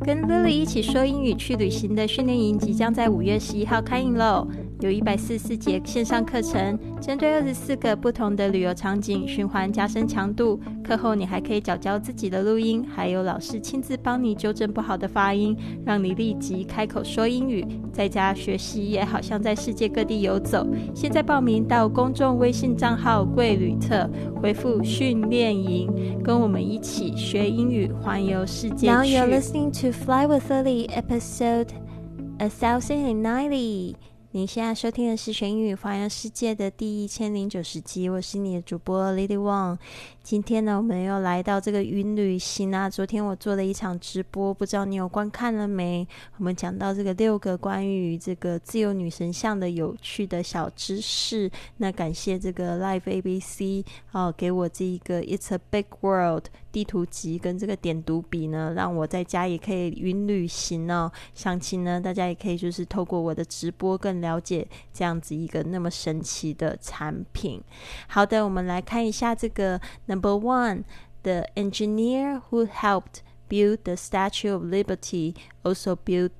跟 Lily 一起说英语去旅行的训练营即将在五月十一号开营喽！有一百四十四节线上课程，针对二十四个不同的旅游场景循环加深强度。课后你还可以找教自己的录音，还有老师亲自帮你纠正不好的发音，让你立即开口说英语。在家学习也好像在世界各地游走。现在报名到公众微信账号“贵旅特”，回复“训练营”，跟我们一起学英语，环游世界。Now you're listening to Fly with Lily, episode a thousand and ninety. 你现在收听的是《学英语环游世界》的第一千零九十集，我是你的主播 Lily Wang。今天呢，我们又来到这个云旅行啊。昨天我做了一场直播，不知道你有观看了没？我们讲到这个六个关于这个自由女神像的有趣的小知识。那感谢这个 Live ABC 哦，给我这一个 It's a Big World 地图集跟这个点读笔呢，让我在家也可以云旅行哦。详情呢，大家也可以就是透过我的直播更了解这样子一个那么神奇的产品。好的，我们来看一下这个 Number one, the engineer who helped build the Statue of Liberty also built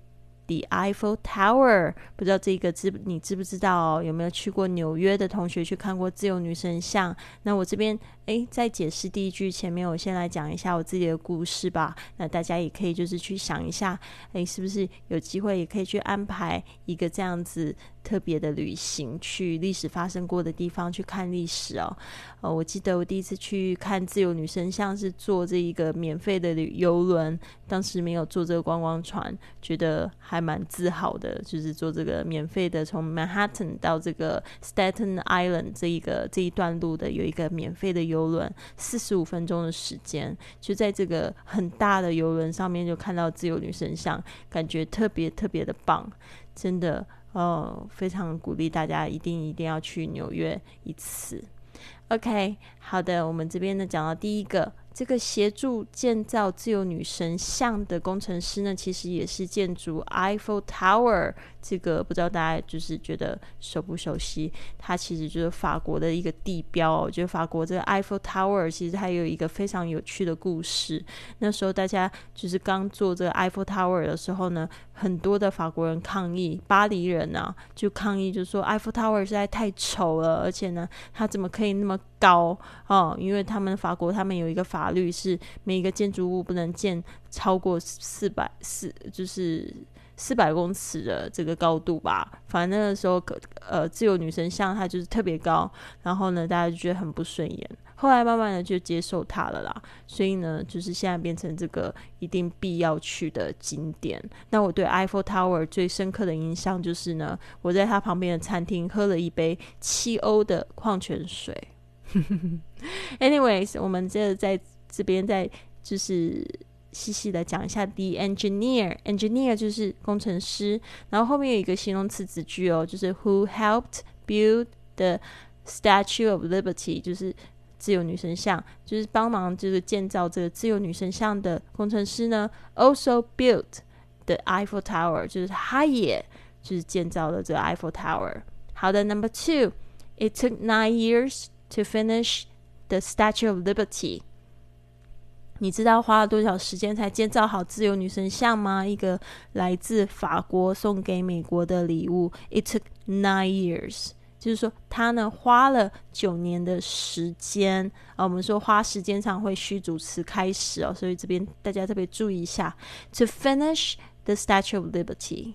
the Eiffel Tower。不知道这个知你知不知道？有没有去过纽约的同学去看过自由女神像？那我这边。诶，在解释第一句前面，我先来讲一下我自己的故事吧。那大家也可以就是去想一下，诶，是不是有机会也可以去安排一个这样子特别的旅行，去历史发生过的地方去看历史哦。呃，我记得我第一次去看自由女神像是坐这一个免费的旅游轮，当时没有坐这个观光船，觉得还蛮自豪的，就是坐这个免费的从 Manhattan 到这个 Staten Island 这一个这一段路的有一个免费的游。轮四十五分钟的时间，就在这个很大的游轮上面，就看到自由女神像，感觉特别特别的棒，真的哦，非常鼓励大家一定一定要去纽约一次。OK，好的，我们这边呢讲到第一个。这个协助建造自由女神像的工程师呢，其实也是建筑 Eiffel Tower。这个不知道大家就是觉得熟不熟悉？它其实就是法国的一个地标。我觉得法国这个 Eiffel Tower 其实还有一个非常有趣的故事。那时候大家就是刚做这个 Eiffel Tower 的时候呢，很多的法国人抗议，巴黎人啊就抗议，就说 Eiffel Tower 实在太丑了，而且呢，它怎么可以那么高哦？因为他们法国他们有一个法。律是每一个建筑物不能建超过四百四，就是四百公尺的这个高度吧。反正那个时候可，呃，自由女神像它就是特别高，然后呢，大家就觉得很不顺眼。后来慢慢的就接受它了啦。所以呢，就是现在变成这个一定必要去的景点。那我对 Eiffel Tower 最深刻的印象就是呢，我在它旁边的餐厅喝了一杯七欧的矿泉水。Anyways，我们这在。这边再就是细细的讲一下，the engineer，engineer 就是工程师，然后后面有一个形容词子句哦，就是 who helped build the Statue of Liberty，就是自由女神像，就是帮忙就是建造这个自由女神像的工程师呢，also built the Eiffel Tower，就是他也就是建造了这个 Eiffel Tower。好的，Number two，it took nine years to finish the Statue of Liberty。你知道花了多少时间才建造好自由女神像吗？一个来自法国送给美国的礼物。It took nine years，就是说他呢花了九年的时间啊。我们说花时间常会虚主词开始哦，所以这边大家特别注意一下。To finish the Statue of Liberty.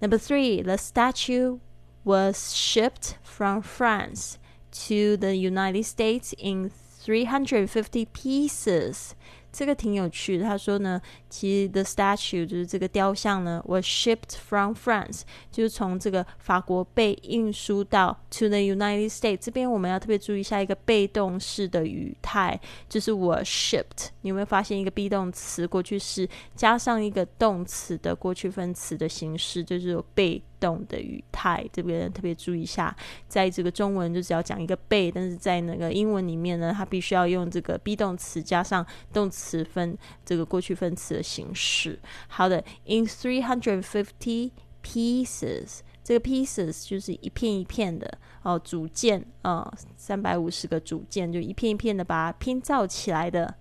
Number three, the statue was shipped from France To the United States in 350 pieces，这个挺有趣的。他说呢，其实 the statue 就是这个雕像呢，was shipped from France，就是从这个法国被运输到 to the United States。这边我们要特别注意一下一个被动式的语态，就是我 shipped。你有没有发现一个 be 动词过去式加上一个动词的过去分词的形式，就是被。动的语态，这边特别注意一下，在这个中文就只要讲一个被，但是在那个英文里面呢，它必须要用这个 be 动词加上动词分这个过去分词的形式。好的，in three hundred fifty pieces，这个 pieces 就是一片一片的哦，组件啊，三百五十个组件就一片一片的把它拼造起来的。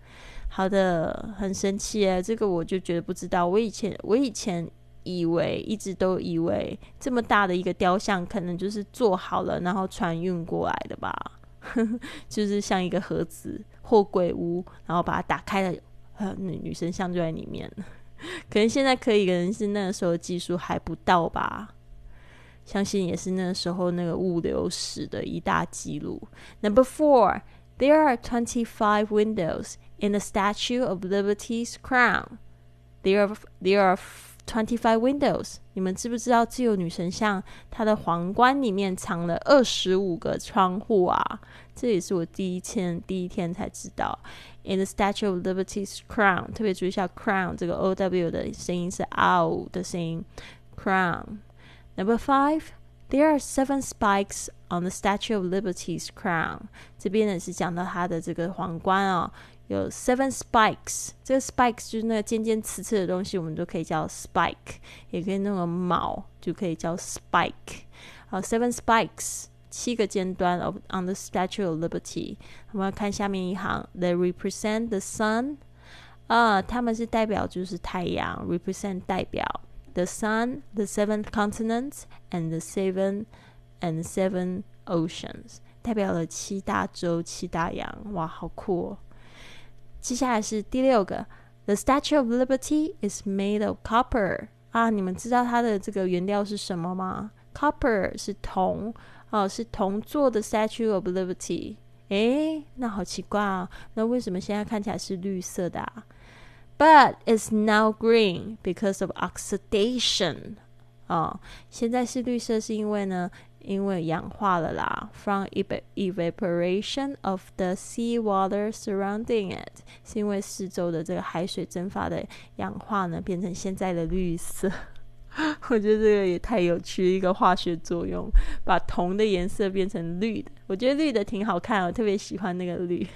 好的，很生气哎，这个我就觉得不知道。我以前我以前以为一直都以为这么大的一个雕像，可能就是做好了然后船运过来的吧，就是像一个盒子货柜屋，然后把它打开了，呃，女女神像就在里面。可能现在可以，可能是那个时候技术还不到吧。相信也是那个时候那个物流史的一大记录。Number four, there are twenty-five windows in the Statue of Liberty's crown. There are there are twenty-five windows. 你们知不知道自由女神像她的皇冠里面藏了二十五个窗户啊？这也是我第一天第一天才知道。In the Statue of Liberty's crown，特别注意一下 crown 这个 O W 的声音是 O 的声音，crown。Number five, there are seven spikes on the Statue of Liberty's crown。这边呢是讲到它的这个皇冠哦，有 seven spikes。这个 spikes 就是那个尖尖刺刺的东西，我们都可以叫 spike，也可以那个毛就可以叫 spike。好，seven spikes，七个尖端 of on the Statue of Liberty。我们要看下面一行，they represent the sun。啊，他们是代表就是太阳，represent 代表。the sun, the seven continents, and the seven and seven oceans，代表了七大洲、七大洋。哇，好酷哦！ 接下来是第六个，The Statue of Liberty is made of copper。啊，你们知道它的这个原料是什么吗？Copper 是铜哦，是铜做的 Statue of Liberty。诶，那好奇怪啊！那为什么现在看起来是绿色的啊？But it's now green because of oxidation。哦，现在是绿色，是因为呢，因为氧化了啦。From evaporation of the sea water surrounding it，是因为四周的这个海水蒸发的氧化呢，变成现在的绿色。我觉得这个也太有趣，一个化学作用，把铜的颜色变成绿的。我觉得绿的挺好看，我特别喜欢那个绿。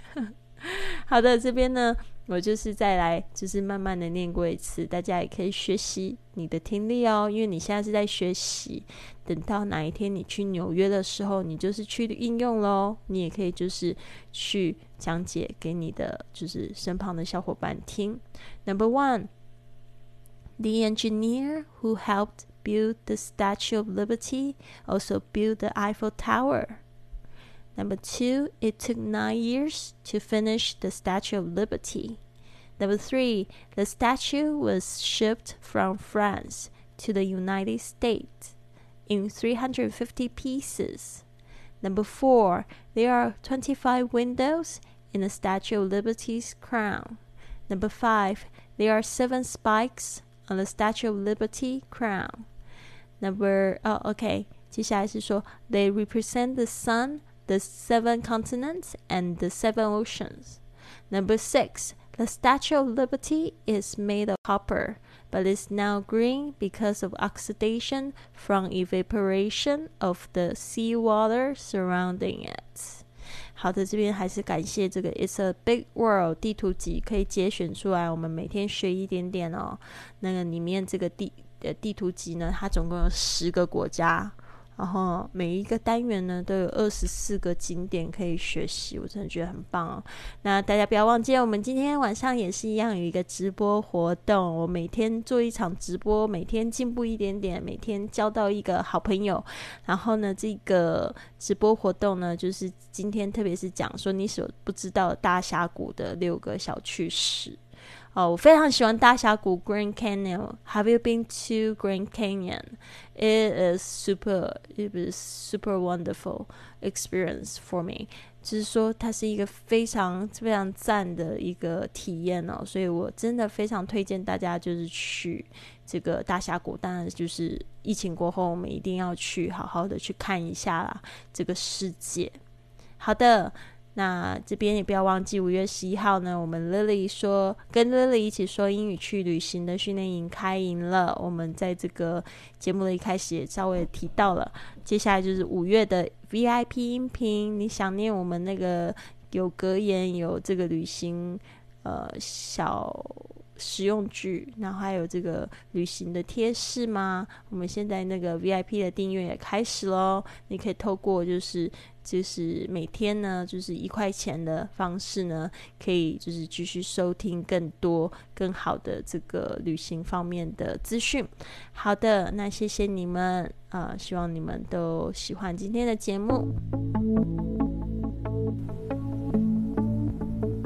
好的，这边呢。我就是再来，就是慢慢的念过一次，大家也可以学习你的听力哦。因为你现在是在学习，等到哪一天你去纽约的时候，你就是去应用喽。你也可以就是去讲解给你的就是身旁的小伙伴听。Number one, the engineer who helped build the Statue of Liberty also built the Eiffel Tower. Number two, it took nine years to finish the Statue of Liberty. Number three, the statue was shipped from France to the United States in 350 pieces. Number four, there are 25 windows in the Statue of Liberty's crown. Number five, there are seven spikes on the Statue of Liberty crown. Number, oh, okay, 接下来是说 they represent the sun the seven continents and the seven oceans. Number six, the Statue of Liberty is made of copper, but is now green because of oxidation from evaporation of the seawater surrounding it. 好的，这边还是感谢这个 It's a Big World 地图集可以节选出来，我们每天学一点点哦。那个里面这个地呃地图集呢，它总共有十个国家。 然后每一个单元呢都有二十四个景点可以学习，我真的觉得很棒哦。那大家不要忘记，我们今天晚上也是一样有一个直播活动。我每天做一场直播，每天进步一点点，每天交到一个好朋友。然后呢，这个直播活动呢，就是今天特别是讲说你所不知道大峡谷的六个小趣事。哦，我非常喜欢大峡谷 Grand Canyon。Have you been to Grand Canyon? It is super, it is super wonderful experience for me。就是说，它是一个非常非常赞的一个体验哦，所以我真的非常推荐大家就是去这个大峡谷。当然，就是疫情过后，我们一定要去好好的去看一下啦，这个世界。好的。那这边也不要忘记，五月十一号呢，我们 Lily 说跟 Lily 一起说英语去旅行的训练营开营了。我们在这个节目的一开始也稍微提到了，接下来就是五月的 VIP 音频。你想念我们那个有格言、有这个旅行呃小实用句，然后还有这个旅行的贴士吗？我们现在那个 VIP 的订阅也开始喽，你可以透过就是就是每天呢，就是一块钱的方式呢，可以就是继续收听更多更好的这个旅行方面的资讯。好的，那谢谢你们啊，希望你们都喜欢今天的节目。